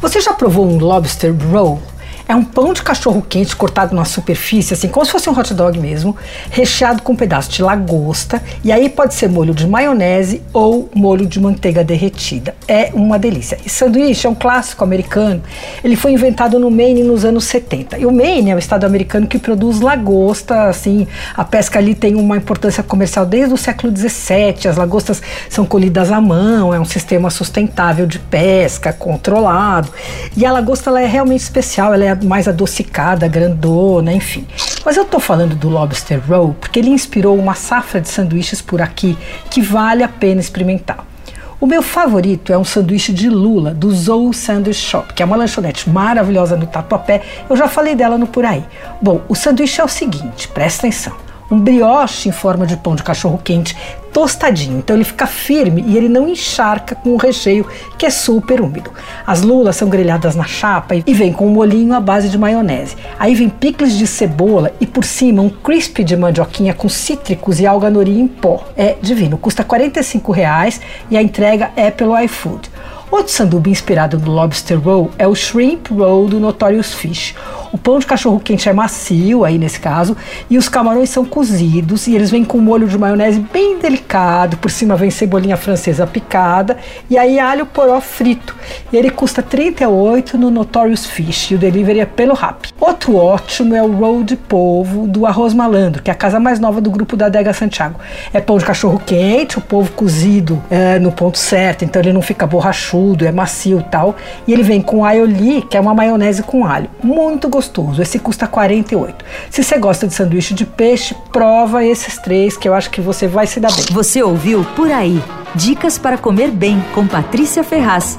Você já provou um lobster roll? É um pão de cachorro quente cortado na superfície, assim, como se fosse um hot dog mesmo, recheado com um pedaço de lagosta. E aí pode ser molho de maionese ou molho de manteiga derretida. É uma delícia. E sanduíche é um clássico americano. Ele foi inventado no Maine nos anos 70. E o Maine é o estado americano que produz lagosta, assim. A pesca ali tem uma importância comercial desde o século 17. As lagostas são colhidas à mão, é um sistema sustentável de pesca, controlado. E a lagosta ela é realmente especial, ela é mais adocicada, grandona, enfim. Mas eu tô falando do Lobster Roll porque ele inspirou uma safra de sanduíches por aqui que vale a pena experimentar. O meu favorito é um sanduíche de lula do Zou Sandwich Shop, que é uma lanchonete maravilhosa no Tatuapé. Eu já falei dela no Por Aí. Bom, o sanduíche é o seguinte, presta atenção um brioche em forma de pão de cachorro quente tostadinho. Então ele fica firme e ele não encharca com o recheio que é super úmido. As lulas são grelhadas na chapa e vem com um molhinho à base de maionese. Aí vem picles de cebola e por cima um crisp de mandioquinha com cítricos e alga nori em pó. É divino, custa 45 reais e a entrega é pelo iFood. Outro sanduíche inspirado no lobster roll é o shrimp roll do Notorious Fish. O pão de cachorro quente é macio, aí nesse caso, e os camarões são cozidos e eles vêm com molho de maionese bem delicado, por cima vem cebolinha francesa picada e aí alho poró frito. E ele custa 38 no Notorious Fish e o delivery é pelo Rap. Outro ótimo é o roll de polvo do Arroz Malandro, que é a casa mais nova do grupo da Adega Santiago. É pão de cachorro quente, o polvo cozido é, no ponto certo, então ele não fica borrachudo, é macio e tal. E ele vem com aioli, que é uma maionese com alho. Muito gostoso gostoso. Esse custa 48. Se você gosta de sanduíche de peixe, prova esses três que eu acho que você vai se dar bem. Você ouviu Por Aí. Dicas para comer bem com Patrícia Ferraz.